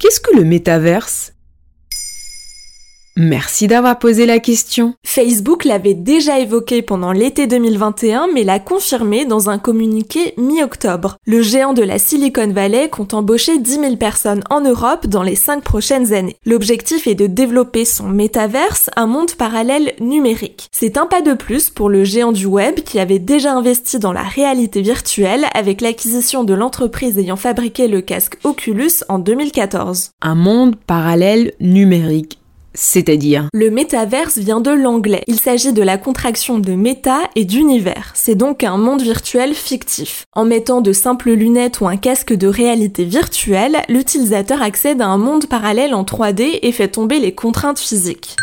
Qu'est-ce que le métaverse? Merci d'avoir posé la question. Facebook l'avait déjà évoqué pendant l'été 2021 mais l'a confirmé dans un communiqué mi-octobre. Le géant de la Silicon Valley compte embaucher 10 000 personnes en Europe dans les 5 prochaines années. L'objectif est de développer son métaverse, un monde parallèle numérique. C'est un pas de plus pour le géant du web qui avait déjà investi dans la réalité virtuelle avec l'acquisition de l'entreprise ayant fabriqué le casque Oculus en 2014. Un monde parallèle numérique. C'est-à-dire Le métaverse vient de l'anglais. Il s'agit de la contraction de méta et d'univers. C'est donc un monde virtuel fictif. En mettant de simples lunettes ou un casque de réalité virtuelle, l'utilisateur accède à un monde parallèle en 3D et fait tomber les contraintes physiques.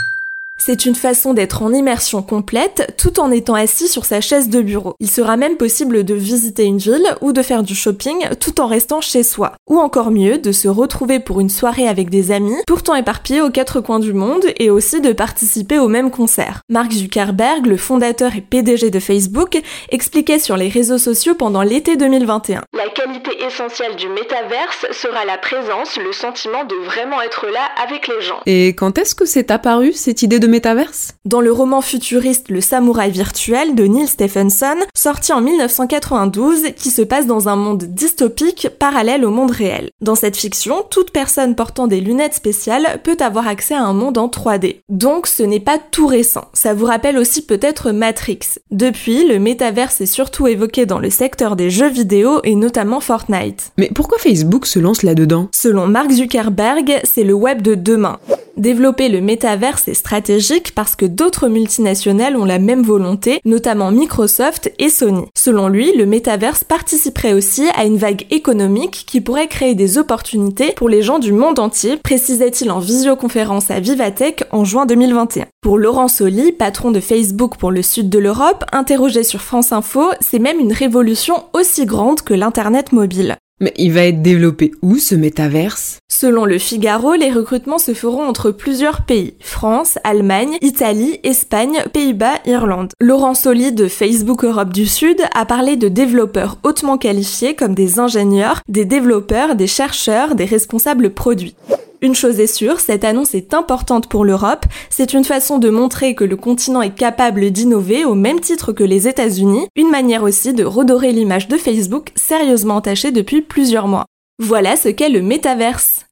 C'est une façon d'être en immersion complète tout en étant assis sur sa chaise de bureau. Il sera même possible de visiter une ville ou de faire du shopping tout en restant chez soi. Ou encore mieux, de se retrouver pour une soirée avec des amis, pourtant éparpillés aux quatre coins du monde et aussi de participer au même concert. Mark Zuckerberg, le fondateur et PDG de Facebook, expliquait sur les réseaux sociaux pendant l'été 2021. La qualité essentielle du métaverse sera la présence, le sentiment de vraiment être là avec les gens. Et quand est-ce que c'est apparu cette idée de métaverse Dans le roman futuriste Le Samouraï virtuel de Neil Stephenson, sorti en 1992, qui se passe dans un monde dystopique parallèle au monde réel. Dans cette fiction, toute personne portant des lunettes spéciales peut avoir accès à un monde en 3D. Donc ce n'est pas tout récent. Ça vous rappelle aussi peut-être Matrix. Depuis, le métaverse est surtout évoqué dans le secteur des jeux vidéo et notamment Fortnite. Mais pourquoi Facebook se lance là-dedans? Selon Mark Zuckerberg, c'est le web de demain. Développer le métaverse est stratégique parce que d'autres multinationales ont la même volonté, notamment Microsoft et Sony. Selon lui, le métaverse participerait aussi à une vague économique qui pourrait créer des opportunités pour les gens du monde entier, précisait-il en visioconférence à Vivatech en juin 2021. Pour Laurent Soli, patron de Facebook pour le sud de l'Europe, interrogé sur France Info, c'est même une révolution aussi grande que l'Internet mobile. Mais il va être développé où ce métaverse? Selon le Figaro, les recrutements se feront entre plusieurs pays. France, Allemagne, Italie, Espagne, Pays-Bas, Irlande. Laurent Soli de Facebook Europe du Sud a parlé de développeurs hautement qualifiés comme des ingénieurs, des développeurs, des chercheurs, des responsables produits. Une chose est sûre, cette annonce est importante pour l'Europe. C'est une façon de montrer que le continent est capable d'innover au même titre que les États-Unis, une manière aussi de redorer l'image de Facebook sérieusement entachée depuis plusieurs mois. Voilà ce qu'est le métaverse.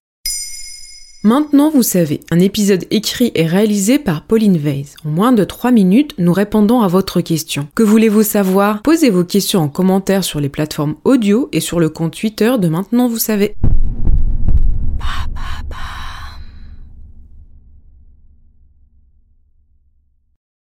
Maintenant, vous savez, un épisode écrit et réalisé par Pauline Weiss. En moins de 3 minutes, nous répondons à votre question. Que voulez-vous savoir? Posez vos questions en commentaire sur les plateformes audio et sur le compte Twitter de Maintenant, vous savez.